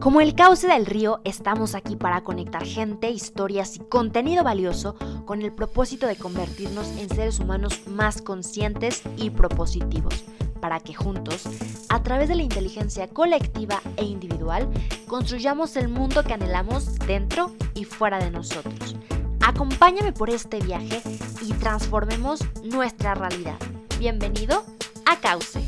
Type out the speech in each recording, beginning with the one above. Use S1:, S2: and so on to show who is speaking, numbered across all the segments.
S1: Como el cauce del río, estamos aquí para conectar gente, historias y contenido valioso con el propósito de convertirnos en seres humanos más conscientes y propositivos, para que juntos, a través de la inteligencia colectiva e individual, construyamos el mundo que anhelamos dentro y fuera de nosotros. Acompáñame por este viaje y transformemos nuestra realidad. Bienvenido a Cauce.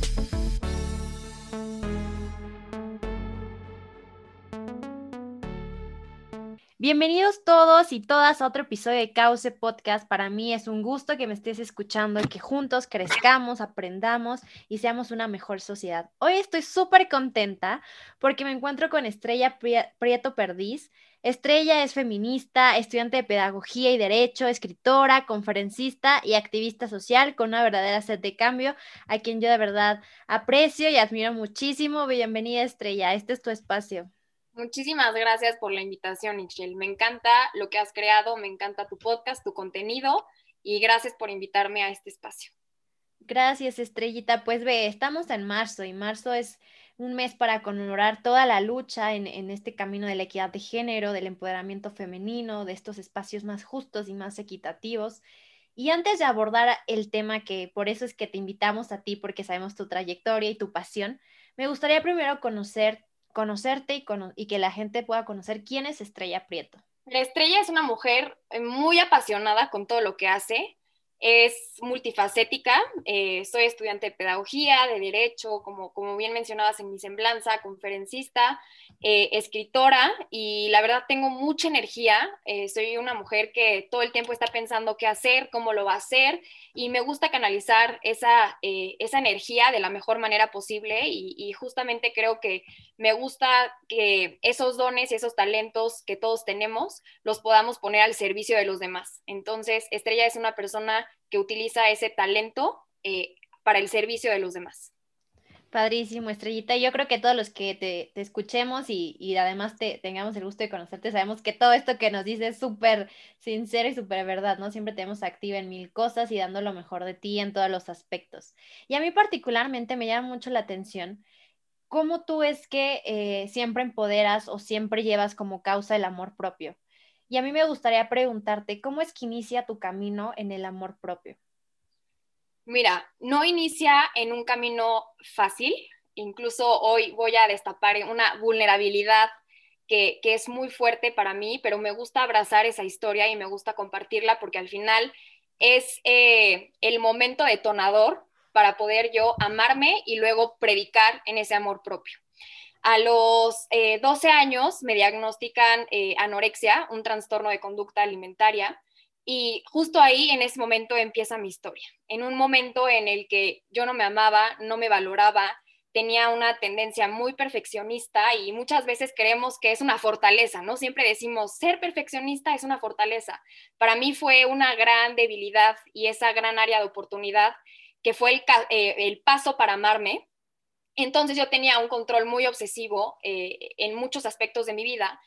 S1: Bienvenidos todos y todas a otro episodio de Cauce Podcast. Para mí es un gusto que me estés escuchando y que juntos crezcamos, aprendamos y seamos una mejor sociedad. Hoy estoy súper contenta porque me encuentro con Estrella Prieto Perdiz. Estrella es feminista, estudiante de pedagogía y derecho, escritora, conferencista y activista social con una verdadera sed de cambio, a quien yo de verdad aprecio y admiro muchísimo. Bienvenida Estrella, este es tu espacio.
S2: Muchísimas gracias por la invitación, Michelle. Me encanta lo que has creado, me encanta tu podcast, tu contenido y gracias por invitarme a este espacio.
S1: Gracias, Estrellita. Pues ve, estamos en marzo y marzo es un mes para conmemorar toda la lucha en, este camino de la equidad de género, del empoderamiento femenino, de estos espacios más justos y más equitativos. Y antes de abordar el tema que por eso es que te invitamos a ti, porque sabemos tu trayectoria y tu pasión, me gustaría primero conocer conocerte y, que la gente pueda conocer quién es Estrella Prieto.
S2: La Estrella es una mujer eh, muy apasionada con todo lo que hace es multifacética. Eh, soy estudiante de pedagogía, de derecho, como, como bien mencionabas en mi semblanza, conferencista, eh, escritora y la verdad tengo mucha energía. Eh, soy una mujer que todo el tiempo está pensando qué hacer, cómo lo va a hacer y me gusta canalizar esa, esa energía de la mejor manera posible y, y justamente creo que me gusta que esos dones y esos talentos que todos tenemos los podamos poner al servicio de los demás. Entonces, Estrella es una persona que utiliza ese talento eh, para el servicio de los demás.
S1: Padrísimo, Estrellita. Yo creo que todos los que te, escuchemos y, además te, tengamos el gusto de conocerte, sabemos que todo esto que nos dices es súper sincero y súper verdad, ¿no? Siempre tenemos activa en mil cosas y dando lo mejor de ti en todos los aspectos. Y a mí particularmente me llama mucho la atención cómo tú es que eh, siempre empoderas o siempre llevas como causa el amor propio. Y a mí me gustaría preguntarte, ¿cómo es que inicia tu camino en el amor propio?
S2: Mira, no inicia en un camino fácil. Incluso hoy voy a destapar una vulnerabilidad que, es muy fuerte para mí, pero me gusta abrazar esa historia y me gusta compartirla porque al final es eh, el momento detonador para poder yo amarme y luego predicar en ese amor propio. A los 12 eh, años me diagnostican eh, anorexia, un trastorno de conducta alimentaria, y justo ahí en ese momento empieza mi historia. En un momento en el que yo no me amaba, no me valoraba, tenía una tendencia muy perfeccionista y muchas veces creemos que es una fortaleza, ¿no? Siempre decimos, ser perfeccionista es una fortaleza. Para mí fue una gran debilidad y esa gran área de oportunidad que fue el, eh, el paso para amarme entonces yo tenía un control muy obsesivo eh, en muchos aspectos de mi vida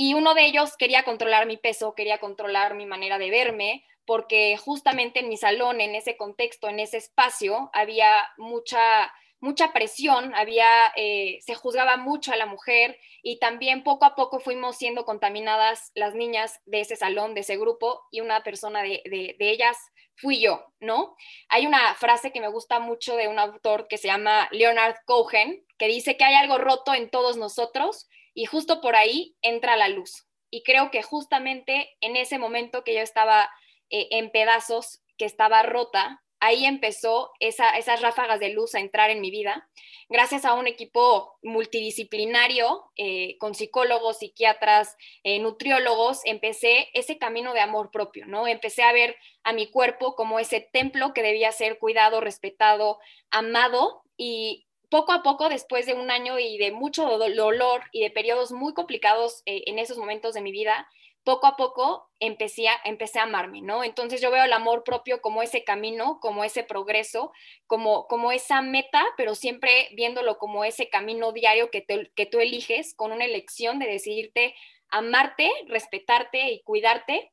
S2: y uno de ellos quería controlar mi peso, quería controlar mi manera de verme, porque justamente en mi salón, en ese contexto, en ese espacio, había mucha mucha presión, había, eh, se juzgaba mucho a la mujer y también poco a poco fuimos siendo contaminadas las niñas de ese salón, de ese grupo y una persona de, de, ellas fui yo, ¿no? Hay una frase que me gusta mucho de un autor que se llama Leonard Cohen, que dice que hay algo roto en todos nosotros y justo por ahí entra la luz. Y creo que justamente en ese momento que yo estaba eh, en pedazos, que estaba rota, ahí empezó esas ráfagas de luz a entrar en mi vida. Gracias a un equipo multidisciplinario, eh, con psicólogos, psiquiatras, eh, nutriólogos, empecé ese camino de amor propio, ¿no? Empecé a ver a mi cuerpo como ese templo que debía ser cuidado, respetado, amado y poco a poco, después de un año y de mucho dolor y de periodos muy complicados eh, en esos momentos de mi vida, poco a poco empecé a, amarme, ¿no? Entonces yo veo el amor propio como ese camino, como ese progreso, como, como esa meta, pero siempre viéndolo como ese camino diario que, que tú eliges con una elección de decidirte amarte, respetarte y cuidarte.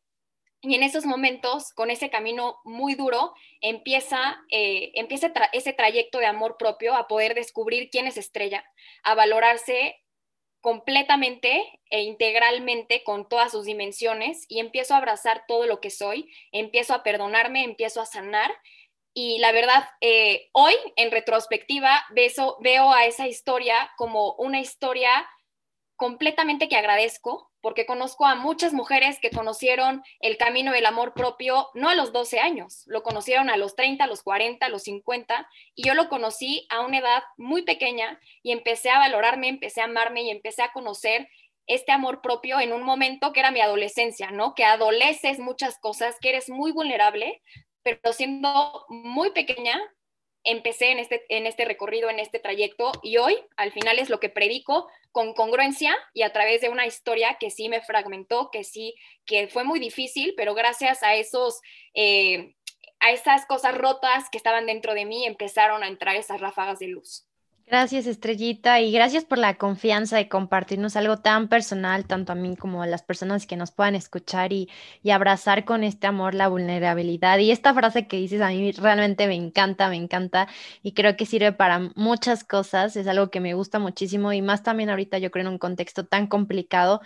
S2: Y en esos momentos, con ese camino muy duro, empieza, eh, empieza ese trayecto de amor propio a poder descubrir quién es estrella, a valorarse completamente e integralmente con todas sus dimensiones y empiezo a abrazar todo lo que soy, empiezo a perdonarme, empiezo a sanar. Y la verdad, eh, hoy en retrospectiva veo a esa historia como una historia completamente que agradezco porque conozco a muchas mujeres que conocieron el camino del amor propio no a los 12 años, lo conocieron a los 30, a los 40, a los 50 y yo lo conocí a una edad muy pequeña y empecé a valorarme, empecé a amarme y empecé a conocer este amor propio en un momento que era mi adolescencia, ¿no? Que adoleces muchas cosas, que eres muy vulnerable, pero siendo muy pequeña empecé en este, en este recorrido, en este trayecto y hoy al final es lo que predico con congruencia y a través de una historia que sí me fragmentó, que sí, que fue muy difícil, pero gracias a esos... Eh, a esas cosas rotas que estaban dentro de mí empezaron a entrar esas ráfagas de luz.
S1: Gracias, Estrellita, y gracias por la confianza de compartirnos algo tan personal, tanto a mí como a las personas que nos puedan escuchar y, y, abrazar con este amor la vulnerabilidad. Y esta frase que dices a mí realmente me encanta, me encanta y creo que sirve para muchas cosas, es algo que me gusta muchísimo y más también ahorita yo creo en un contexto tan complicado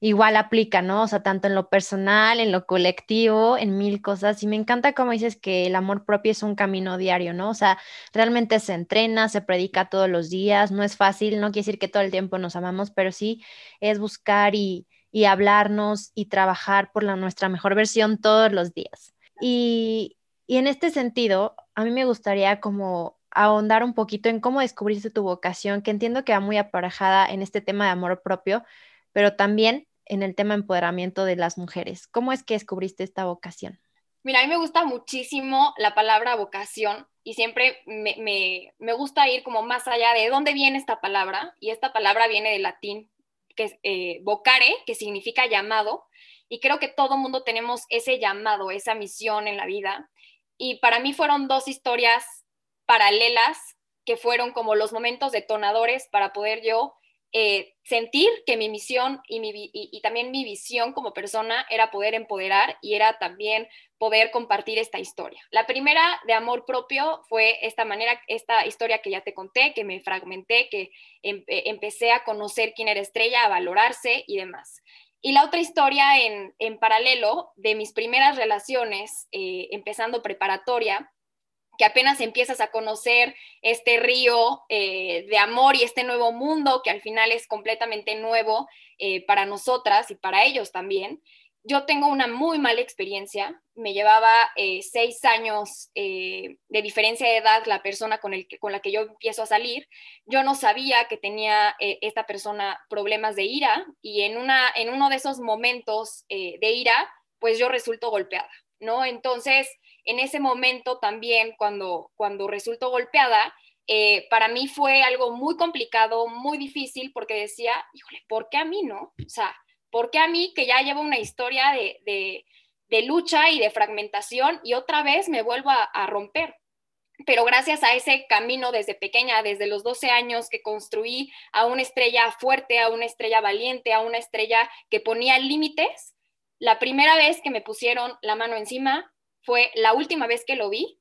S1: igual aplica, ¿no? O sea, tanto en lo personal, en lo colectivo, en mil cosas. Y me encanta cómo dices que el amor propio es un camino diario, ¿no? O sea, realmente se entrena, se predica todos los días, no es fácil, no quiere decir que todo el tiempo nos amamos, pero sí es buscar y, y hablarnos y trabajar por la, nuestra mejor versión todos los días. Y, y en este sentido, a mí me gustaría como ahondar un poquito en cómo descubriste tu vocación, que entiendo que va muy aparejada en este tema de amor propio, pero también en el tema empoderamiento de las mujeres. ¿Cómo es que descubriste esta vocación?
S2: Mira, a mí me gusta muchísimo la palabra vocación y siempre me, gusta ir como más allá de dónde viene esta palabra. Y esta palabra viene del latín, que es eh, vocare, que significa llamado. Y creo que todo mundo tenemos ese llamado, esa misión en la vida. Y para mí fueron dos historias paralelas que fueron como los momentos detonadores para poder yo eh, sentir que mi misión y, mi, también mi visión como persona era poder empoderar y era también poder compartir esta historia. La primera de amor propio fue esta manera, esta historia que ya te conté, que me fragmenté, que em, eh, empecé a conocer quién era estrella, a valorarse y demás. Y la otra historia en, en paralelo de mis primeras relaciones, eh, empezando preparatoria, que apenas empiezas a conocer este río eh, de amor y este nuevo mundo que al final es completamente nuevo eh, para nosotras y para ellos también. Yo tengo una muy mala experiencia, me llevaba eh, seis años de diferencia de edad la persona con, con la que yo empiezo a salir. Yo no sabía que tenía esta persona problemas de ira y en, una, en uno de esos momentos de ira, pues yo resulto golpeada, ¿no? Entonces, en ese momento también, cuando, cuando resultó golpeada, eh, para mí fue algo muy complicado, muy difícil, porque decía, híjole, ¿por qué a mí no? O sea, ¿por qué a mí que ya llevo una historia de, lucha y de fragmentación y otra vez me vuelvo a, a, romper? Pero gracias a ese camino desde pequeña, desde los 12 años que construí a una estrella fuerte, a una estrella valiente, a una estrella que ponía límites, la primera vez que me pusieron la mano encima, fue la última vez que lo vi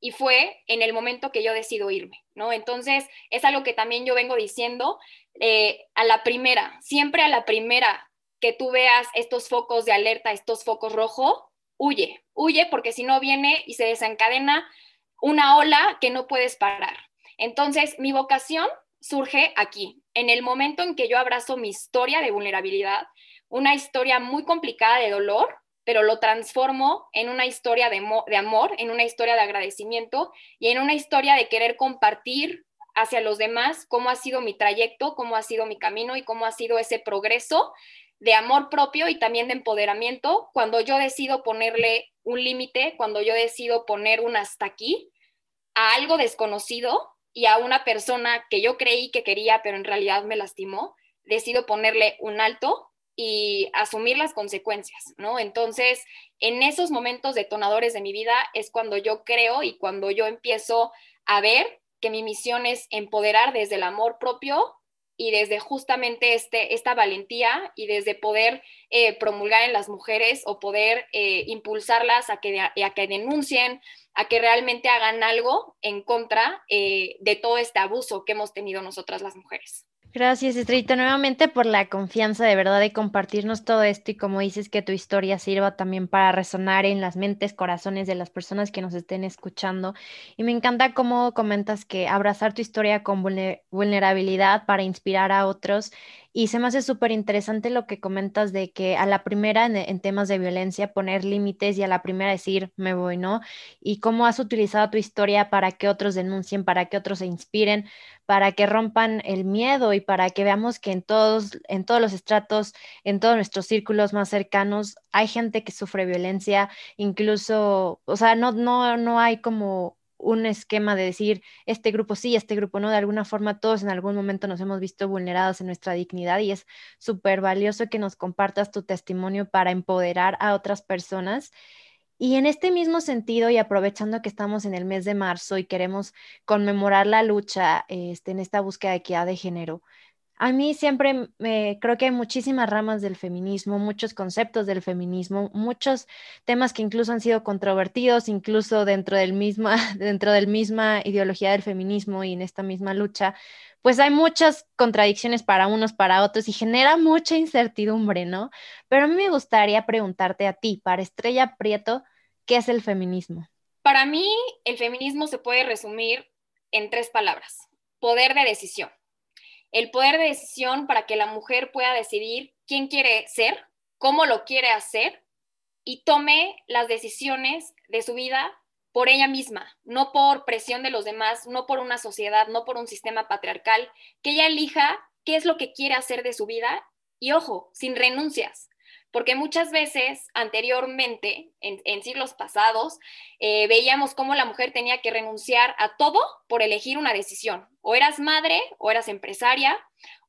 S2: y fue en el momento que yo decido irme, ¿no? Entonces, es algo que también yo vengo diciendo eh, a la primera, siempre a la primera que tú veas estos focos de alerta, estos focos rojos, huye, huye porque si no viene y se desencadena una ola que no puedes parar. Entonces, mi vocación surge aquí, en el momento en que yo abrazo mi historia de vulnerabilidad, una historia muy complicada de dolor, pero lo transformo en una historia de, amor, en una historia de agradecimiento y en una historia de querer compartir hacia los demás cómo ha sido mi trayecto, cómo ha sido mi camino y cómo ha sido ese progreso de amor propio y también de empoderamiento. Cuando yo decido ponerle un límite, cuando yo decido poner un hasta aquí a algo desconocido y a una persona que yo creí que quería, pero en realidad me lastimó, decido ponerle un alto y asumir las consecuencias, ¿no? Entonces, en esos momentos detonadores de mi vida es cuando yo creo y cuando yo empiezo a ver que mi misión es empoderar desde el amor propio y desde justamente este, esta valentía y desde poder eh, promulgar en las mujeres o poder eh, impulsarlas a que, a que denuncien, a que realmente hagan algo en contra eh, de todo este abuso que hemos tenido nosotras las mujeres.
S1: Gracias, Estrellita, nuevamente por la confianza de verdad de compartirnos todo esto y como dices que tu historia sirva también para resonar en las mentes, corazones de las personas que nos estén escuchando. Y me encanta cómo comentas que abrazar tu historia con vulnerabilidad para inspirar a otros y se me hace súper interesante lo que comentas de que a la primera en, temas de violencia poner límites y a la primera decir me voy, ¿no? Y cómo has utilizado tu historia para que otros denuncien, para que otros se inspiren, para que rompan el miedo y para que veamos que en todos, en todos los estratos, en todos nuestros círculos más cercanos, hay gente que sufre violencia, incluso, o sea, no, no, no hay como un esquema de decir este grupo sí, este grupo no, de alguna forma todos en algún momento nos hemos visto vulnerados en nuestra dignidad y es súper valioso que nos compartas tu testimonio para empoderar a otras personas. Y en este mismo sentido, y aprovechando que estamos en el mes de marzo y queremos conmemorar la lucha este, en esta búsqueda de equidad de género, a mí siempre me, creo que hay muchísimas ramas del feminismo, muchos conceptos del feminismo, muchos temas que incluso han sido controvertidos, incluso dentro del misma, dentro del misma ideología del feminismo y en esta misma lucha, pues hay muchas contradicciones para unos, para otros y genera mucha incertidumbre, ¿no? Pero a mí me gustaría preguntarte a ti, para Estrella Prieto, ¿qué es el feminismo?
S2: Para mí, el feminismo se puede resumir en tres palabras, poder de decisión el poder de decisión para que la mujer pueda decidir quién quiere ser, cómo lo quiere hacer y tome las decisiones de su vida por ella misma, no por presión de los demás, no por una sociedad, no por un sistema patriarcal, que ella elija qué es lo que quiere hacer de su vida y ojo, sin renuncias, porque muchas veces anteriormente, en, siglos pasados, eh, veíamos cómo la mujer tenía que renunciar a todo por elegir una decisión. O eras madre, o eras empresaria,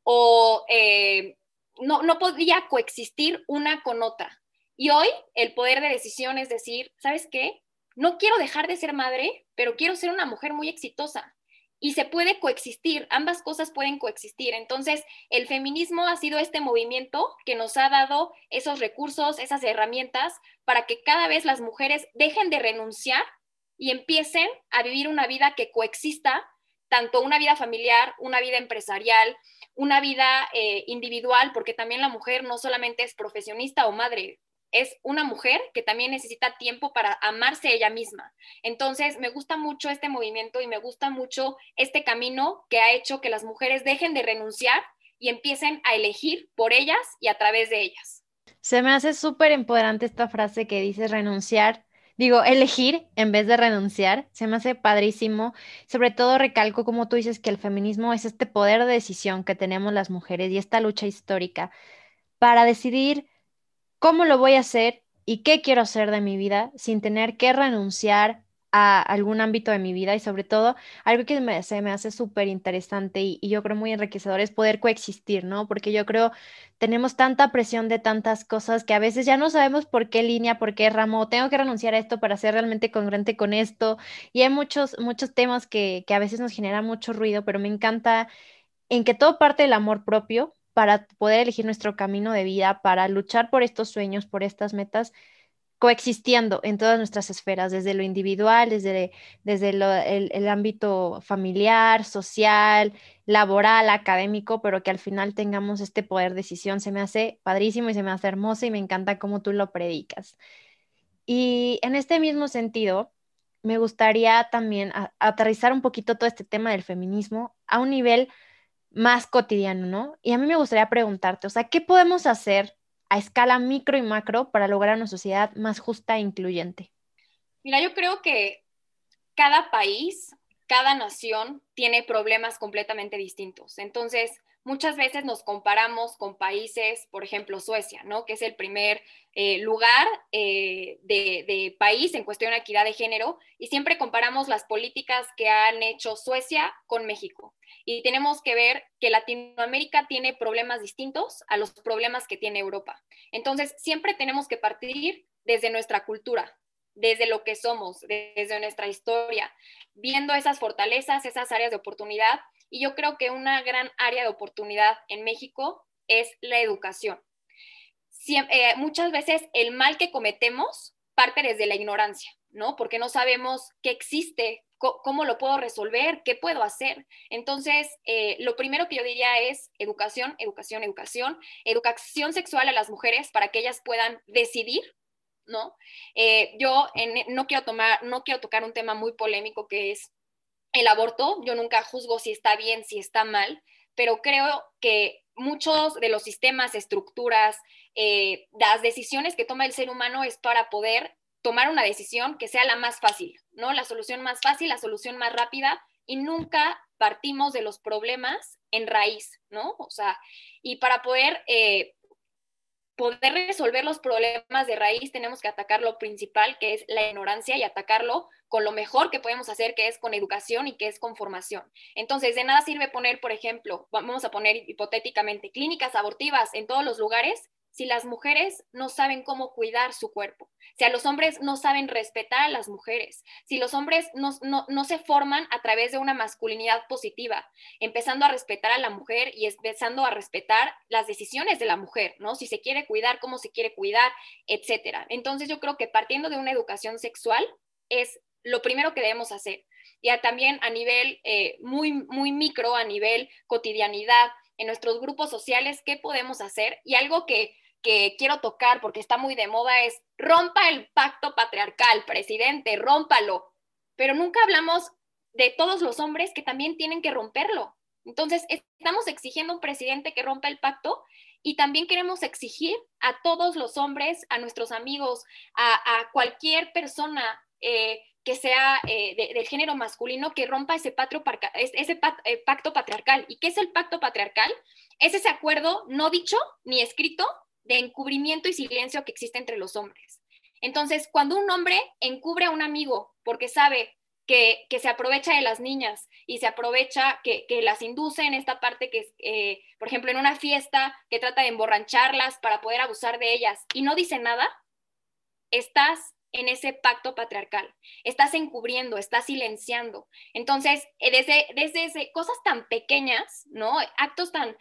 S2: o eh, no, no podía coexistir una con otra. Y hoy el poder de decisión es decir, ¿sabes qué? No quiero dejar de ser madre, pero quiero ser una mujer muy exitosa y se puede coexistir, ambas cosas pueden coexistir. Entonces, el feminismo ha sido este movimiento que nos ha dado esos recursos, esas herramientas para que cada vez las mujeres dejen de renunciar y empiecen a vivir una vida que coexista, tanto una vida familiar, una vida empresarial, una vida eh, individual, porque también la mujer no solamente es profesionista o madre, es una mujer que también necesita tiempo para amarse ella misma. Entonces, me gusta mucho este movimiento y me gusta mucho este camino que ha hecho que las mujeres dejen de renunciar y empiecen a elegir por ellas y a través de ellas.
S1: Se me hace súper empoderante esta frase que dice renunciar. Digo, elegir en vez de renunciar, se me hace padrísimo. Sobre todo recalco, como tú dices, que el feminismo es este poder de decisión que tenemos las mujeres y esta lucha histórica para decidir cómo lo voy a hacer y qué quiero hacer de mi vida sin tener que renunciar a algún ámbito de mi vida y sobre todo algo que me, hace súper interesante y, yo creo muy enriquecedor es poder coexistir, ¿no? Porque yo creo tenemos tanta presión de tantas cosas que a veces ya no sabemos por qué línea, por qué ramo, tengo que renunciar a esto para ser realmente congruente con esto y hay muchos, muchos temas que, que a veces nos generan mucho ruido, pero me encanta en que todo parte del amor propio para poder elegir nuestro camino de vida, para luchar por estos sueños, por estas metas, coexistiendo en todas nuestras esferas, desde lo individual, desde, desde el, ámbito familiar, social, laboral, académico, pero que al final tengamos este poder de decisión. Se me hace padrísimo y se me hace hermoso y me encanta cómo tú lo predicas. Y en este mismo sentido, me gustaría también aterrizar un poquito todo este tema del feminismo a un nivel más cotidiano, ¿no? Y a mí me gustaría preguntarte, o sea, ¿qué podemos hacer a escala micro y macro para lograr una sociedad más justa e incluyente?
S2: Mira, yo creo que cada país, cada nación tiene problemas completamente distintos. Entonces, muchas veces nos comparamos con países, por ejemplo, Suecia, ¿no? Que es el primer eh, lugar eh, de, de, país en cuestión de equidad de género, y siempre comparamos las políticas que han hecho Suecia con México. Y tenemos que ver que Latinoamérica tiene problemas distintos a los problemas que tiene Europa. Entonces, siempre tenemos que partir desde nuestra cultura, desde lo que somos, desde nuestra historia, viendo esas fortalezas, esas áreas de oportunidad y yo creo que una gran área de oportunidad en México es la educación. Eh, muchas veces el mal que cometemos parte desde la ignorancia, ¿no? Porque no sabemos qué existe ¿Cómo lo puedo resolver? ¿Qué puedo hacer? Entonces, eh, lo primero que yo diría es educación, educación, educación, educación sexual a las mujeres para que ellas puedan decidir, ¿no? Eh, yo no, quiero tomar, no quiero tocar un tema muy polémico que es el aborto. Yo nunca juzgo si está bien, si está mal, pero creo que muchos de los sistemas, estructuras, eh, las decisiones que toma el ser humano es para poder tomar una decisión que sea la más fácil, ¿no? La solución más fácil, la solución más rápida y nunca partimos de los problemas en raíz, ¿no? O sea, y para poder, eh, poder resolver los problemas de raíz tenemos que atacar lo principal, que es la ignorancia, y atacarlo con lo mejor que podemos hacer, que es con educación y que es con formación. Entonces, de nada sirve poner, por ejemplo, vamos a poner hipotéticamente, clínicas abortivas en todos los lugares si las mujeres no saben cómo cuidar su cuerpo, si a los hombres no saben respetar a las mujeres, si los hombres no, no, se forman a través de una masculinidad positiva, empezando a respetar a la mujer y empezando a respetar las decisiones de la mujer, ¿no? Si se quiere cuidar, cómo se quiere cuidar, etcétera. Entonces yo creo que partiendo de una educación sexual es lo primero que debemos hacer. Ya también a nivel eh, muy, muy micro, a nivel cotidianidad, en nuestros grupos sociales, ¿qué podemos hacer? Y algo que que quiero tocar porque está muy de moda es rompa el pacto patriarcal, presidente, rómpalo. Pero nunca hablamos de todos los hombres que también tienen que romperlo. Entonces, estamos exigiendo a un presidente que rompa el pacto y también queremos exigir a todos los hombres, a nuestros amigos, a, cualquier persona eh, que sea eh, del género masculino que rompa ese, ese eh, pacto patriarcal. ¿Y qué es el pacto patriarcal? Es ese acuerdo no dicho ni escrito de encubrimiento y silencio que existe entre los hombres. Entonces, cuando un hombre encubre a un amigo porque sabe que, se aprovecha de las niñas y se aprovecha, que, las induce en esta parte que es, eh, por ejemplo, en una fiesta, que trata de emborrancharlas para poder abusar de ellas y no dice nada, estás en ese pacto patriarcal, estás encubriendo, estás silenciando. Entonces, eh, desde, desde cosas tan pequeñas, ¿no? Actos tan,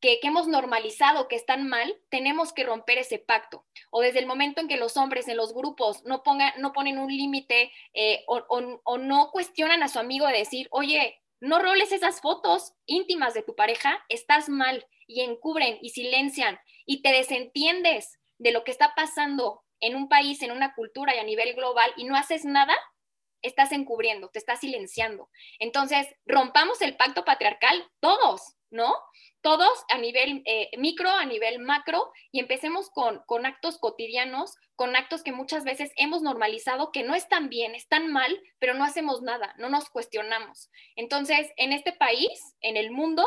S2: que, hemos normalizado que están mal, tenemos que romper ese pacto. O desde el momento en que los hombres en los grupos no, pongan, no ponen un límite eh, o, no cuestionan a su amigo de decir, oye, no roles esas fotos íntimas de tu pareja, estás mal y encubren y silencian y te desentiendes de lo que está pasando en un país, en una cultura y a nivel global y no haces nada, estás encubriendo, te estás silenciando. Entonces, rompamos el pacto patriarcal todos, ¿no? Todos a nivel eh, micro, a nivel macro, y empecemos con, con actos cotidianos, con actos que muchas veces hemos normalizado que no están bien, están mal, pero no hacemos nada, no nos cuestionamos. Entonces, en este país, en el mundo,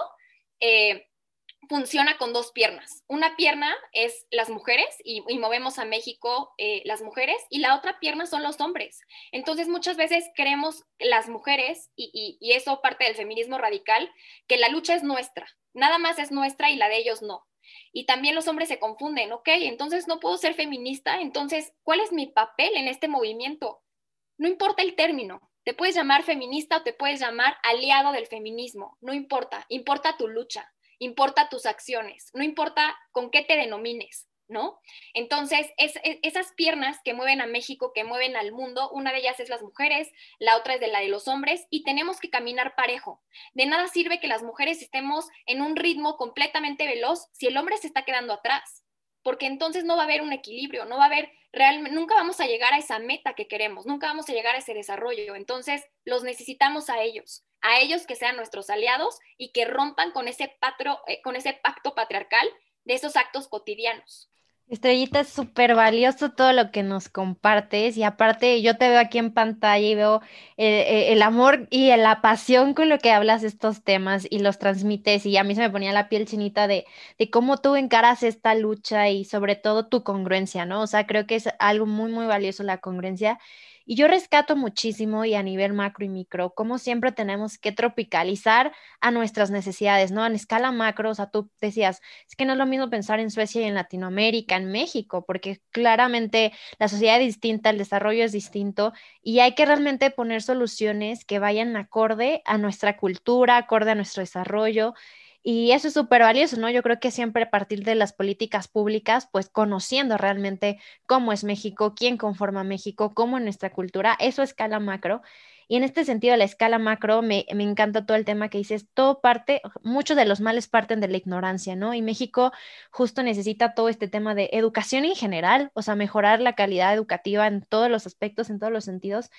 S2: eh, funciona con dos piernas. Una pierna es las mujeres y, movemos a México eh, las mujeres y la otra pierna son los hombres. Entonces muchas veces creemos las mujeres, y, y, eso parte del feminismo radical, que la lucha es nuestra, nada más es nuestra y la de ellos no. Y también los hombres se confunden, ok, entonces no puedo ser feminista, entonces, ¿cuál es mi papel en este movimiento? No importa el término, te puedes llamar feminista o te puedes llamar aliado del feminismo, no importa, importa tu lucha importa tus acciones, no importa con qué te denomines, ¿no? Entonces, es, esas piernas que mueven a México, que mueven al mundo, una de ellas es las mujeres, la otra es de la de los hombres, y tenemos que caminar parejo. De nada sirve que las mujeres estemos en un ritmo completamente veloz si el hombre se está quedando atrás porque entonces no va a haber un equilibrio, no va a haber realmente, nunca vamos a llegar a esa meta que queremos, nunca vamos a llegar a ese desarrollo. Entonces, los necesitamos a ellos, a ellos que sean nuestros aliados y que rompan con ese, eh, con ese pacto patriarcal de esos actos cotidianos.
S1: Estrellita, es súper valioso todo lo que nos compartes y aparte yo te veo aquí en pantalla y veo eh, eh, el amor y la pasión con lo que hablas estos temas y los transmites y a mí se me ponía la piel chinita de, de cómo tú encaras esta lucha y sobre todo tu congruencia, ¿no? O sea, creo que es algo muy, muy valioso la congruencia y yo rescato muchísimo y a nivel macro y micro, como siempre tenemos que tropicalizar a nuestras necesidades, ¿no? En escala macro, o sea, tú decías, es que no es lo mismo pensar en Suecia y en Latinoamérica, en México, porque claramente la sociedad es distinta, el desarrollo es distinto y hay que realmente poner soluciones que vayan acorde a nuestra cultura, acorde a nuestro desarrollo y eso es súper valioso, ¿no? Yo creo que siempre a partir de las políticas públicas, pues conociendo realmente cómo es México, quién conforma México, cómo es nuestra cultura, eso a escala macro. Y en este sentido, la escala macro, me, me encanta todo el tema que dices, todo parte, muchos de los males parten de la ignorancia, ¿no? Y México justo necesita todo este tema de educación en general, o sea, mejorar la calidad educativa en todos los aspectos, en todos los sentidos.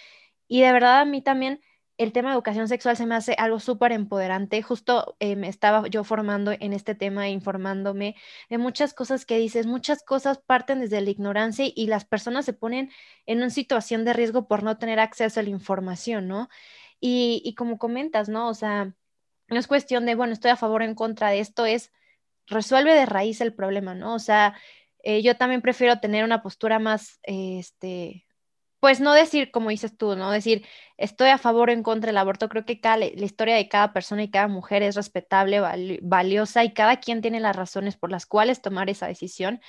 S1: Y de verdad a mí también el tema de educación sexual se me hace algo súper empoderante. Justo eh, me estaba yo formando en este tema, informándome de muchas cosas que dices, muchas cosas parten desde la ignorancia y las personas se ponen en una situación de riesgo por no tener acceso a la información, ¿no? Y, como comentas, ¿no? O sea, no es cuestión de, bueno, estoy a favor o en contra de esto, es resuelve de raíz el problema, ¿no? O sea, eh, yo también prefiero tener una postura más, este, pues no decir como dices tú, ¿no? Decir, estoy a favor o en contra del aborto. Creo que cada, la historia de cada persona y cada mujer es respetable, valiosa y cada quien tiene las razones por las cuales tomar esa decisión.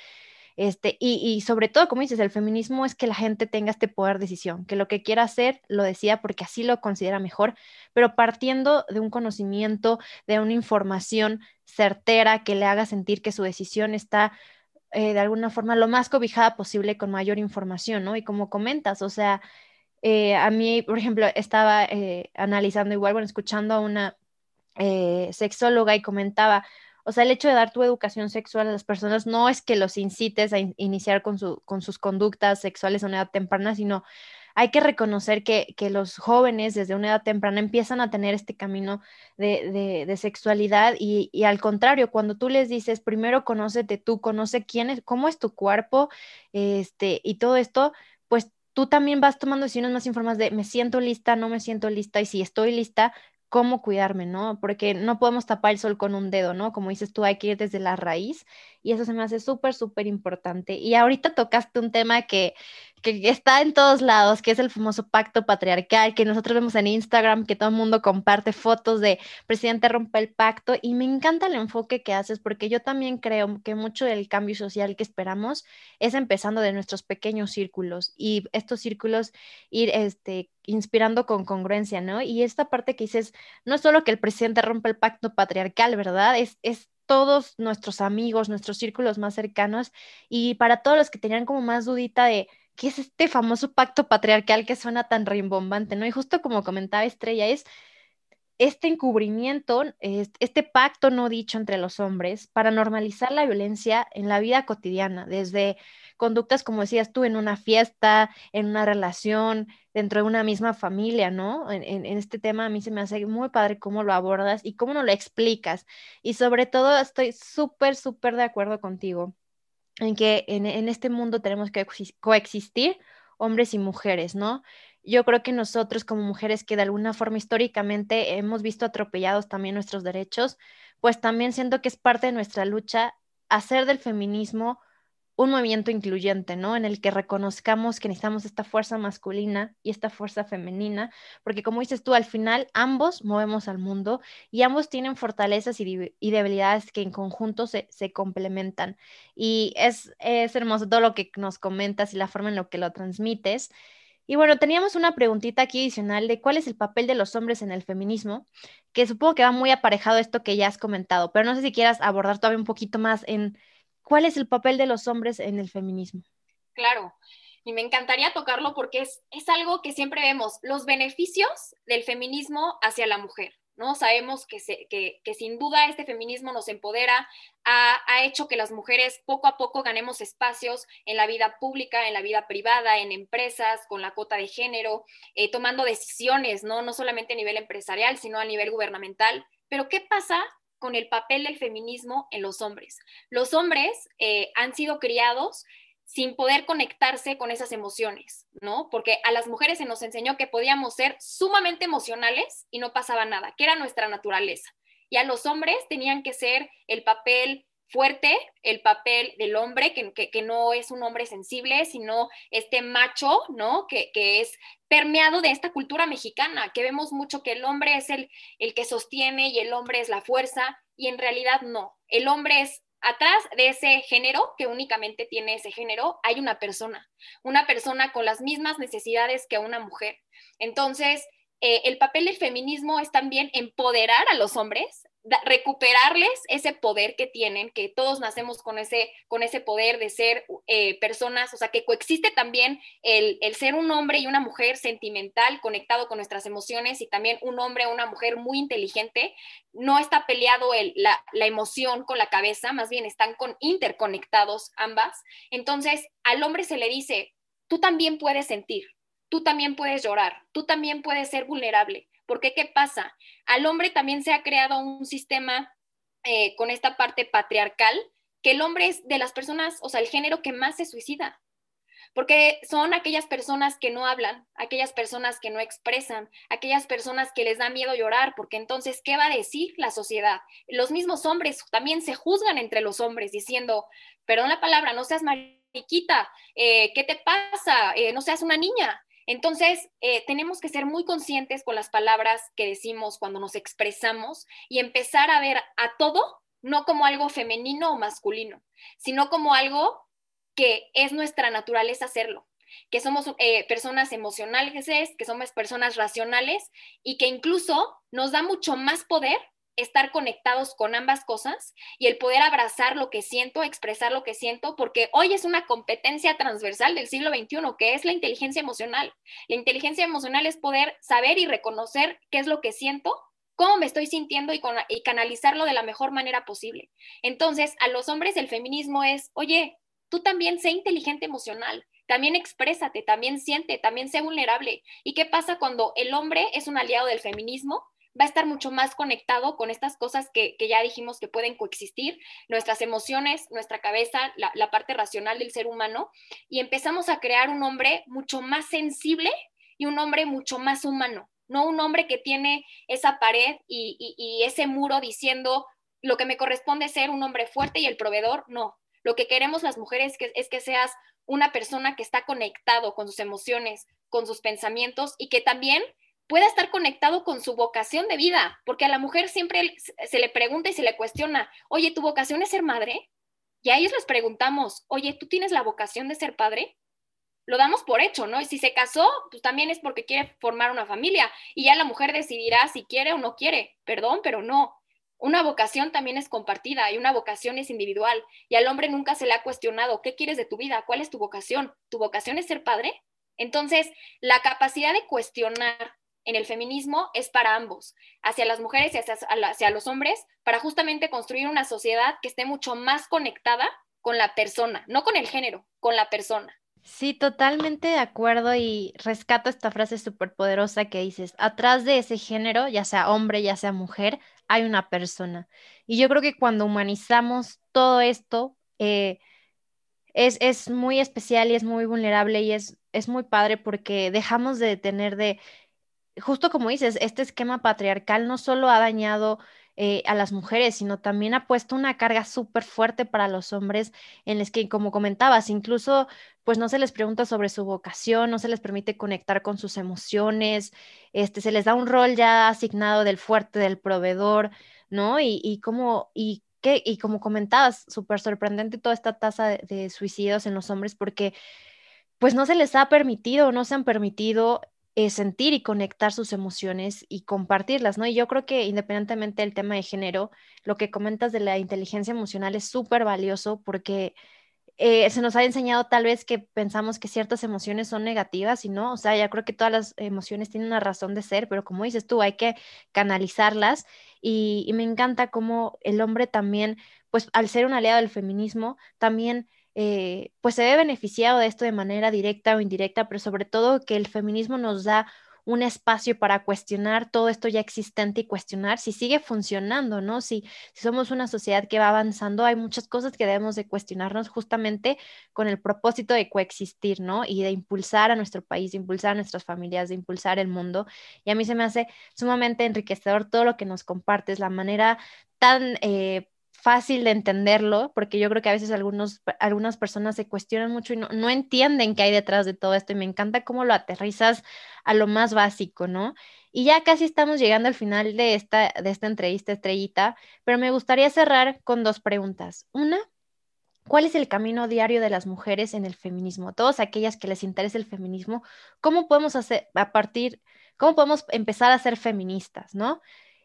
S1: Este, y, y, sobre todo, como dices, el feminismo es que la gente tenga este poder de decisión, que lo que quiera hacer lo decida porque así lo considera mejor, pero partiendo de un conocimiento, de una información certera que le haga sentir que su decisión está eh, de alguna forma lo más cobijada posible con mayor información, ¿no? Y como comentas, o sea, eh, a mí, por ejemplo, estaba eh, analizando igual, bueno, escuchando a una sexóloga y comentaba, o sea, el hecho de dar tu educación sexual a las personas no es que los incites a iniciar con, su, con sus conductas sexuales a una edad temprana, sino hay que reconocer que, los jóvenes desde una edad temprana empiezan a tener este camino de, sexualidad y, al contrario, cuando tú les dices, primero conócete tú, conoce quién es, cómo es tu cuerpo, este, y todo esto, pues tú también vas tomando decisiones más informadas de me siento lista, no me siento lista, y si estoy lista, cómo cuidarme, ¿no? Porque no podemos tapar el sol con un dedo, ¿no? Como dices tú, hay que ir desde la raíz y eso se me hace súper, súper importante. Y ahorita tocaste un tema que, que está en todos lados, que es el famoso pacto patriarcal, que nosotros vemos en Instagram, que todo el mundo comparte fotos de presidente rompe el pacto y me encanta el enfoque que haces porque yo también creo que mucho del cambio social que esperamos es empezando de nuestros pequeños círculos y estos círculos ir este, inspirando con congruencia, ¿no? Y esta parte que dices, no es solo que el presidente rompe el pacto patriarcal, ¿verdad? Es, es todos nuestros amigos, nuestros círculos más cercanos y para todos los que tenían como más dudita de ¿qué es este famoso pacto patriarcal que suena tan rimbombante, ¿no? Y justo como comentaba Estrella, es este encubrimiento, este pacto no dicho entre los hombres para normalizar la violencia en la vida cotidiana, desde conductas, como decías tú, en una fiesta, en una relación, dentro de una misma familia, ¿no? En, en, este tema a mí se me hace muy padre cómo lo abordas y cómo no lo explicas. Y sobre todo estoy súper, súper de acuerdo contigo en que en, este mundo tenemos que coexistir hombres y mujeres, ¿no? Yo creo que nosotros como mujeres que de alguna forma históricamente hemos visto atropellados también nuestros derechos, pues también siento que es parte de nuestra lucha hacer del feminismo un movimiento incluyente, ¿no? En el que reconozcamos que necesitamos esta fuerza masculina y esta fuerza femenina, porque como dices tú, al final ambos movemos al mundo y ambos tienen fortalezas y, debilidades que en conjunto se, complementan. Y es, es hermoso todo lo que nos comentas y la forma en la que lo transmites. Y bueno, teníamos una preguntita aquí adicional de cuál es el papel de los hombres en el feminismo, que supongo que va muy aparejado a esto que ya has comentado, pero no sé si quieras abordar todavía un poquito más en ¿Cuál es el papel de los hombres en el feminismo?
S2: Claro, y me encantaría tocarlo porque es, es algo que siempre vemos, los beneficios del feminismo hacia la mujer. ¿no? Sabemos que, que, sin duda este feminismo nos empodera, ha, hecho que las mujeres poco a poco ganemos espacios en la vida pública, en la vida privada, en empresas, con la cuota de género, eh, tomando decisiones, ¿no? no solamente a nivel empresarial, sino a nivel gubernamental. Pero ¿qué pasa con el papel del feminismo en los hombres. Los hombres eh, han sido criados sin poder conectarse con esas emociones, ¿no? Porque a las mujeres se nos enseñó que podíamos ser sumamente emocionales y no pasaba nada, que era nuestra naturaleza. Y a los hombres tenían que ser el papel fuerte el papel del hombre, que, no es un hombre sensible, sino este macho, ¿no? Que, es permeado de esta cultura mexicana, que vemos mucho que el hombre es el, el que sostiene y el hombre es la fuerza, y en realidad no. El hombre es atrás de ese género, que únicamente tiene ese género, hay una persona, una persona con las mismas necesidades que una mujer. Entonces, eh, el papel del feminismo es también empoderar a los hombres recuperarles ese poder que tienen, que todos nacemos con ese, con ese poder de ser eh, personas, o sea, que coexiste también el, ser un hombre y una mujer sentimental, conectado con nuestras emociones, y también un hombre o una mujer muy inteligente. No está peleado el, la, la emoción con la cabeza, más bien están con, interconectados ambas. Entonces, al hombre se le dice, tú también puedes sentir, tú también puedes llorar, tú también puedes ser vulnerable porque, ¿qué pasa? Al hombre también se ha creado un sistema eh, con esta parte patriarcal, que el hombre es de las personas, o sea, el género que más se suicida. Porque son aquellas personas que no hablan, aquellas personas que no expresan, aquellas personas que les da miedo llorar, porque entonces, ¿qué va a decir la sociedad? Los mismos hombres también se juzgan entre los hombres diciendo, perdón la palabra, no seas mariquita, eh, ¿qué te pasa? Eh, no seas una niña. Entonces, eh, tenemos que ser muy conscientes con las palabras que decimos cuando nos expresamos y empezar a ver a todo no como algo femenino o masculino, sino como algo que es nuestra naturaleza hacerlo, que somos eh, personas emocionales, que somos personas racionales y que incluso nos da mucho más poder estar conectados con ambas cosas y el poder abrazar lo que siento, expresar lo que siento, porque hoy es una competencia transversal del siglo XXI, que es la inteligencia emocional. La inteligencia emocional es poder saber y reconocer qué es lo que siento, cómo me estoy sintiendo y, canalizarlo de la mejor manera posible. Entonces, a los hombres el feminismo es, oye, tú también sé inteligente emocional, también exprésate, también siente, también sé vulnerable. ¿Y qué pasa cuando el hombre es un aliado del feminismo? Va a estar mucho más conectado con estas cosas que, ya dijimos que pueden coexistir, nuestras emociones, nuestra cabeza, la, la, parte racional del ser humano, y empezamos a crear un hombre mucho más sensible y un hombre mucho más humano, no un hombre que tiene esa pared y, y ese muro diciendo lo que me corresponde ser un hombre fuerte y el proveedor, no. Lo que queremos las mujeres que, es que seas una persona que está conectado con sus emociones, con sus pensamientos y que también pueda estar conectado con su vocación de vida, porque a la mujer siempre se le pregunta y se le cuestiona, oye, ¿tu vocación es ser madre? Y a ellos les preguntamos, oye, ¿tú tienes la vocación de ser padre? Lo damos por hecho, ¿no? Y si se casó, pues también es porque quiere formar una familia y ya la mujer decidirá si quiere o no quiere. Perdón, pero no. Una vocación también es compartida y una vocación es individual. Y al hombre nunca se le ha cuestionado, ¿qué quieres de tu vida? ¿Cuál es tu vocación? ¿Tu vocación es ser padre? Entonces, la capacidad de cuestionar en el feminismo es para ambos, hacia las mujeres y hacia, los hombres, para justamente construir una sociedad que esté mucho más conectada con la persona, no con el género, con la persona.
S1: Sí, totalmente de acuerdo y rescato esta frase súper poderosa que dices, atrás de ese género, ya sea hombre, ya sea mujer, hay una persona. Y yo creo que cuando humanizamos todo esto, eh, es, es, muy especial y es muy vulnerable y es, es muy padre porque dejamos de tener de justo como dices, este esquema patriarcal no solo ha dañado eh, a las mujeres, sino también ha puesto una carga súper fuerte para los hombres en los que, como comentabas, incluso pues no se les pregunta sobre su vocación, no se les permite conectar con sus emociones, este, se les da un rol ya asignado del fuerte, del proveedor, ¿no? Y, y como, y, que, y como comentabas, súper sorprendente toda esta tasa de, de suicidios en los hombres porque pues no se les ha permitido, no se han permitido eh, sentir y conectar sus emociones y compartirlas, ¿no? Y yo creo que independientemente del tema de género, lo que comentas de la inteligencia emocional es súper valioso porque eh, se nos ha enseñado tal vez que pensamos que ciertas emociones son negativas y no, o sea, ya creo que todas las emociones tienen una razón de ser, pero como dices tú, hay que canalizarlas y, y me encanta cómo el hombre también, pues al ser un aliado del feminismo, también eh, pues se ve beneficiado de esto de manera directa o indirecta, pero sobre todo que el feminismo nos da un espacio para cuestionar todo esto ya existente y cuestionar si sigue funcionando, ¿no? Si, somos una sociedad que va avanzando, hay muchas cosas que debemos de cuestionarnos justamente con el propósito de coexistir, ¿no? Y de impulsar a nuestro país, de impulsar a nuestras familias, de impulsar el mundo. Y a mí se me hace sumamente enriquecedor todo lo que nos compartes, la manera tan eh, fácil de entenderlo, porque yo creo que a veces algunos, algunas personas se cuestionan mucho y no, no, entienden qué hay detrás de todo esto y me encanta cómo lo aterrizas a lo más básico, ¿no? Y ya casi estamos llegando al final de esta, de esta entrevista estrellita, pero me gustaría cerrar con dos preguntas. Una, ¿cuál es el camino diario de las mujeres en el feminismo? Todas aquellas que les interesa el feminismo, ¿cómo podemos hacer a partir, cómo podemos empezar a ser feministas, ¿no?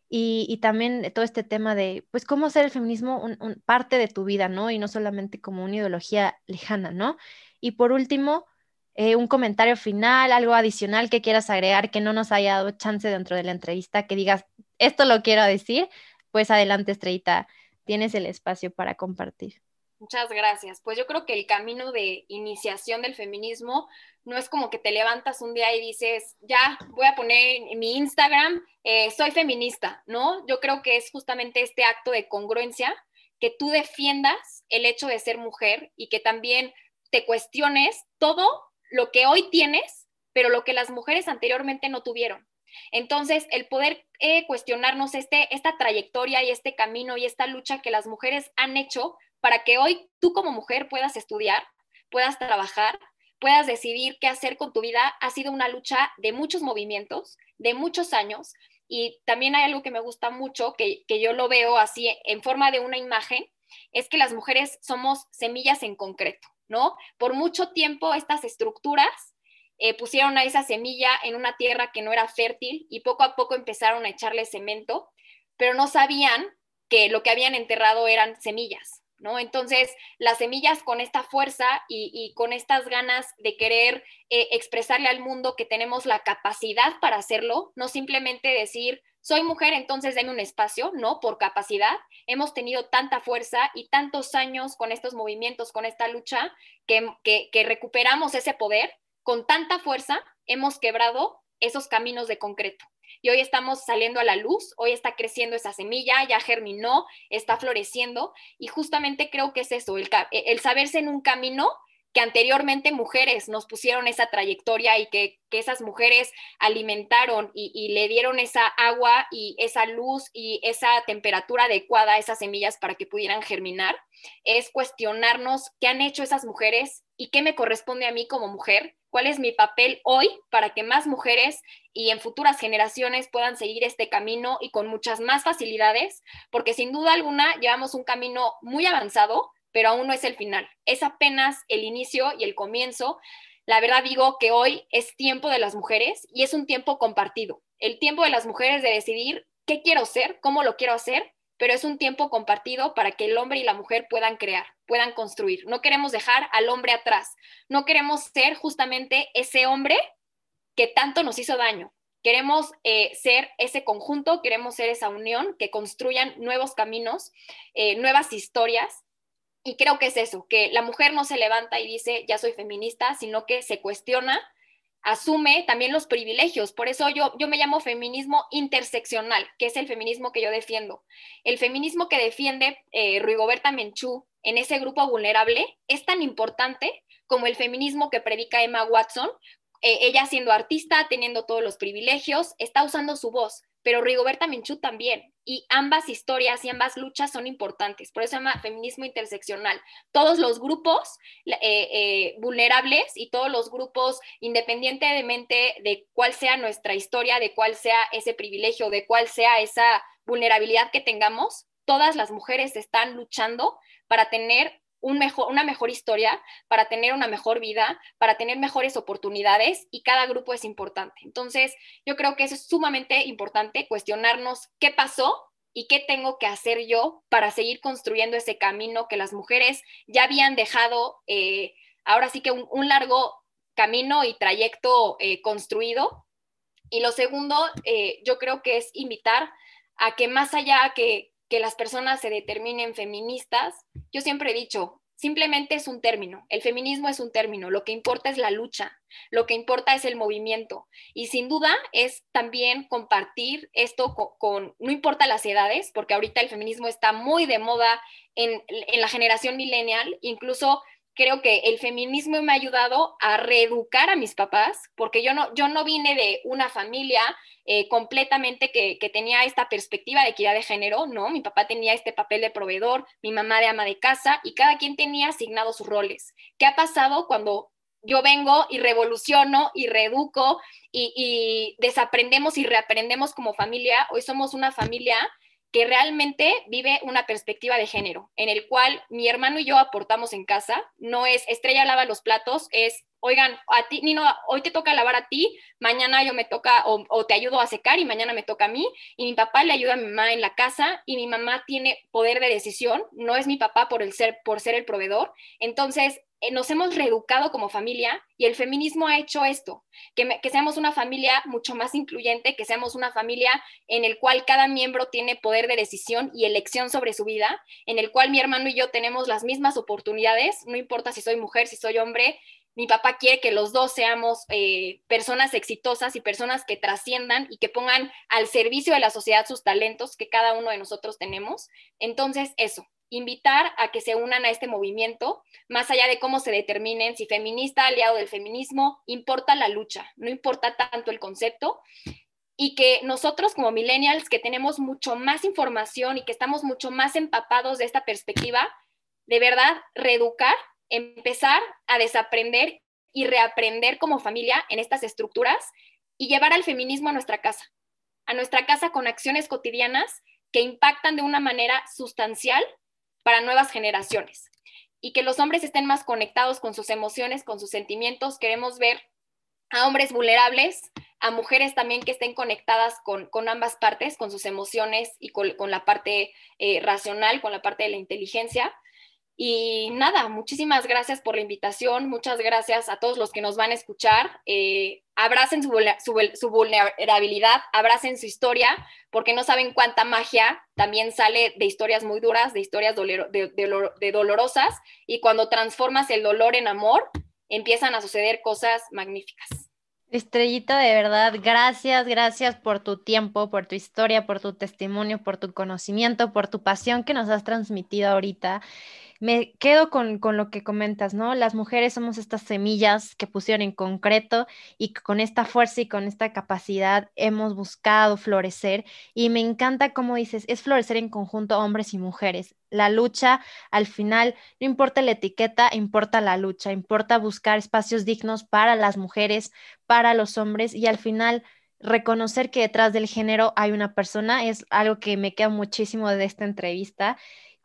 S1: Y, también todo este tema de, pues, cómo hacer el feminismo un, parte de tu vida, ¿no? Y no solamente como una ideología lejana, ¿no? Y por último, eh, un comentario final, algo adicional que quieras agregar que no nos haya dado chance dentro de la entrevista, que digas, esto lo quiero decir, pues adelante, Estrellita, tienes el espacio para compartir.
S2: Muchas gracias. Pues yo creo que el camino de iniciación del feminismo no es como que te levantas un día y dices, ya voy a poner en mi Instagram, eh, soy feminista, ¿no? Yo creo que es justamente este acto de congruencia, que tú defiendas el hecho de ser mujer y que también te cuestiones todo lo que hoy tienes, pero lo que las mujeres anteriormente no tuvieron. Entonces, el poder eh, cuestionarnos este, esta trayectoria y este camino y esta lucha que las mujeres han hecho para que hoy tú como mujer puedas estudiar, puedas trabajar, puedas decidir qué hacer con tu vida, ha sido una lucha de muchos movimientos, de muchos años. Y también hay algo que me gusta mucho, que, que yo lo veo así en forma de una imagen, es que las mujeres somos semillas en concreto, ¿no? Por mucho tiempo estas estructuras eh, pusieron a esa semilla en una tierra que no era fértil y poco a poco empezaron a echarle cemento, pero no sabían que lo que habían enterrado eran semillas, ¿no? Entonces, las semillas con esta fuerza y, con estas ganas de querer eh, expresarle al mundo que tenemos la capacidad para hacerlo, no simplemente decir, soy mujer, entonces denme un espacio, ¿no? Por capacidad. Hemos tenido tanta fuerza y tantos años con estos movimientos, con esta lucha, que, que recuperamos ese poder con tanta fuerza hemos quebrado esos caminos de concreto. Y hoy estamos saliendo a la luz, hoy está creciendo esa semilla, ya germinó, está floreciendo y justamente creo que es eso, el, el saberse en un camino que anteriormente mujeres nos pusieron esa trayectoria y que, esas mujeres alimentaron y, le dieron esa agua y esa luz y esa temperatura adecuada a esas semillas para que pudieran germinar, es cuestionarnos qué han hecho esas mujeres y qué me corresponde a mí como mujer cuál es mi papel hoy para que más mujeres y en futuras generaciones puedan seguir este camino y con muchas más facilidades, porque sin duda alguna llevamos un camino muy avanzado, pero aún no es el final, es apenas el inicio y el comienzo. La verdad digo que hoy es tiempo de las mujeres y es un tiempo compartido, el tiempo de las mujeres de decidir qué quiero ser, cómo lo quiero hacer pero es un tiempo compartido para que el hombre y la mujer puedan crear, puedan construir. No queremos dejar al hombre atrás, no queremos ser justamente ese hombre que tanto nos hizo daño. Queremos eh, ser ese conjunto, queremos ser esa unión que construyan nuevos caminos, eh, nuevas historias. Y creo que es eso, que la mujer no se levanta y dice, ya soy feminista, sino que se cuestiona, asume también los privilegios. Por eso yo, yo me llamo feminismo interseccional, que es el feminismo que yo defiendo. El feminismo que defiende eh, Rigoberta Menchú en ese grupo vulnerable es tan importante como el feminismo que predica Emma Watson. Eh, ella siendo artista, teniendo todos los privilegios, está usando su voz, pero Rigoberta Menchú también. Y ambas historias y ambas luchas son importantes. Por eso se llama feminismo interseccional. Todos los grupos eh, eh, vulnerables y todos los grupos, independientemente de cuál sea nuestra historia, de cuál sea ese privilegio, de cuál sea esa vulnerabilidad que tengamos, todas las mujeres están luchando para tener una mejor historia, para tener una mejor vida, para tener mejores oportunidades y cada grupo es importante. Entonces, yo creo que eso es sumamente importante, cuestionarnos qué pasó y qué tengo que hacer yo para seguir construyendo ese camino que las mujeres ya habían dejado, eh, ahora sí que un, largo camino y trayecto eh, construido. Y lo segundo, eh, yo creo que es invitar a que más allá que, que las personas se determinen feministas, yo siempre he dicho, simplemente es un término, el feminismo es un término, lo que importa es la lucha, lo que importa es el movimiento y sin duda es también compartir esto con, no importa las edades, porque ahorita el feminismo está muy de moda en, en la generación millennial, incluso creo que el feminismo me ha ayudado a reeducar a mis papás, porque yo no, yo no vine de una familia eh, completamente que, que, tenía esta perspectiva de equidad de género, ¿no? Mi papá tenía este papel de proveedor, mi mamá de ama de casa, y cada quien tenía asignados sus roles. ¿Qué ha pasado cuando yo vengo y revoluciono y reeduco y, y desaprendemos y reaprendemos como familia? Hoy somos una familia que realmente vive una perspectiva de género, en el cual mi hermano y yo aportamos en casa, no es estrella lava los platos, es, oigan, a ti, Nino, hoy te toca lavar a ti, mañana yo me toca o, te ayudo a secar y mañana me toca a mí, y mi papá le ayuda a mi mamá en la casa y mi mamá tiene poder de decisión, no es mi papá por, el ser, por ser el proveedor, entonces nos hemos reeducado como familia y el feminismo ha hecho esto, que, que, seamos una familia mucho más incluyente, que seamos una familia en el cual cada miembro tiene poder de decisión y elección sobre su vida, en el cual mi hermano y yo tenemos las mismas oportunidades, no importa si soy mujer, si soy hombre, mi papá quiere que los dos seamos eh, personas exitosas y personas que trasciendan y que pongan al servicio de la sociedad sus talentos que cada uno de nosotros tenemos. Entonces, eso, invitar a que se unan a este movimiento, más allá de cómo se determinen si feminista, aliado del feminismo, importa la lucha, no importa tanto el concepto, y que nosotros como millennials, que tenemos mucho más información y que estamos mucho más empapados de esta perspectiva, de verdad, reeducar, empezar a desaprender y reaprender como familia en estas estructuras y llevar al feminismo a nuestra casa, a nuestra casa con acciones cotidianas que impactan de una manera sustancial para nuevas generaciones y que los hombres estén más conectados con sus emociones, con sus sentimientos. Queremos ver a hombres vulnerables, a mujeres también que estén conectadas con, ambas partes, con sus emociones y con, la parte eh, racional, con la parte de la inteligencia. Y nada, muchísimas gracias por la invitación, muchas gracias a todos los que nos van a escuchar. Eh, abracen su, vulnerabilidad, abracen su historia, porque no saben cuánta magia también sale de historias muy duras, de historias de dolorosas, y cuando transformas el dolor en amor, empiezan a suceder cosas magníficas.
S1: Estrellita, de verdad, gracias, gracias por tu tiempo, por tu historia, por tu testimonio, por tu conocimiento, por tu pasión que nos has transmitido ahorita me quedo con, lo que comentas, ¿no? Las mujeres somos estas semillas que pusieron en concreto y con esta fuerza y con esta capacidad hemos buscado florecer y me encanta como dices, es florecer en conjunto hombres y mujeres. La lucha, al final, no importa la etiqueta, importa la lucha, importa buscar espacios dignos para las mujeres, para los hombres y al final reconocer que detrás del género hay una persona es algo que me queda muchísimo de esta entrevista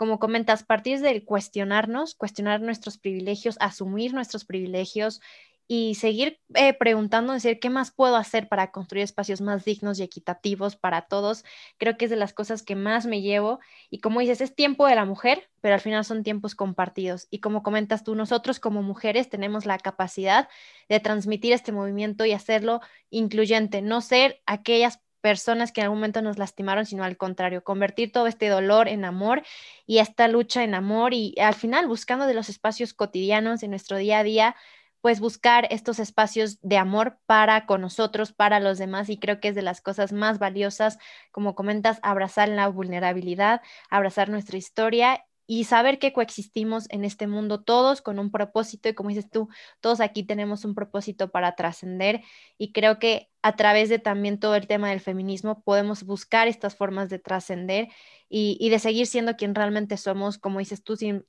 S1: como comentas, partir del cuestionarnos, cuestionar nuestros privilegios, asumir nuestros privilegios y seguir eh, preguntando, decir, ¿qué más puedo hacer para construir espacios más dignos y equitativos para todos? Creo que es de las cosas que más me llevo. Y como dices, es tiempo de la mujer, pero al final son tiempos compartidos. Y como comentas tú, nosotros como mujeres tenemos la capacidad de transmitir este movimiento y hacerlo incluyente, no ser aquellas personas que en algún momento nos lastimaron, sino al contrario, convertir todo este dolor en amor y esta lucha en amor y al final buscando de los espacios cotidianos en nuestro día a día, pues buscar estos espacios de amor para con nosotros, para los demás y creo que es de las cosas más valiosas, como comentas, abrazar la vulnerabilidad, abrazar nuestra historia y saber que coexistimos en este mundo todos con un propósito y como dices tú, todos aquí tenemos un propósito para trascender y creo que a través de también todo el tema del feminismo podemos buscar estas formas de trascender y, de seguir siendo quien realmente somos, como dices tú, sin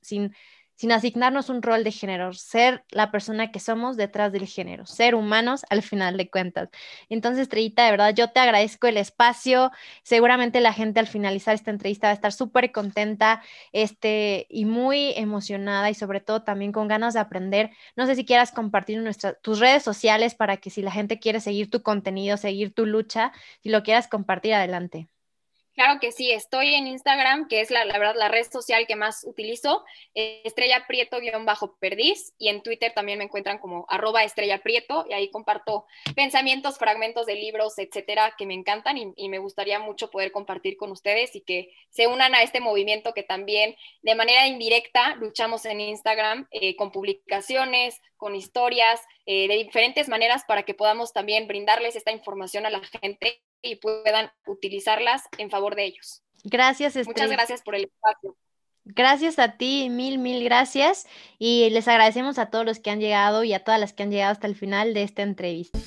S1: sin asignarnos un rol de género, ser la persona que somos detrás del género, ser humanos al final de cuentas. Entonces, Estrellita, de verdad, yo te agradezco el espacio. Seguramente la gente al finalizar esta entrevista va a estar súper contenta este, y muy emocionada y sobre todo también con ganas de aprender. No sé si quieras compartir tus redes sociales para que si la gente quiere seguir tu contenido, seguir tu lucha, si lo quieras compartir, adelante.
S2: Claro que sí, estoy en Instagram, que es la, verdad la red social que más utilizo, Estrella Prieto-Perdiz, y en Twitter también me encuentran como arroba Estrella Prieto, y ahí comparto pensamientos, fragmentos de libros, etcétera, que me encantan y, me gustaría mucho poder compartir con ustedes y que se unan a este movimiento que también de manera indirecta luchamos en Instagram eh, con publicaciones, con historias, eh, de diferentes maneras para que podamos también brindarles esta información a la gente y puedan utilizarlas en favor de ellos.
S1: Gracias,
S2: Muchas gracias por el espacio.
S1: Gracias a ti, mil, mil gracias. Y les agradecemos a todos los que han llegado y a todas las que han llegado hasta el final de esta entrevista.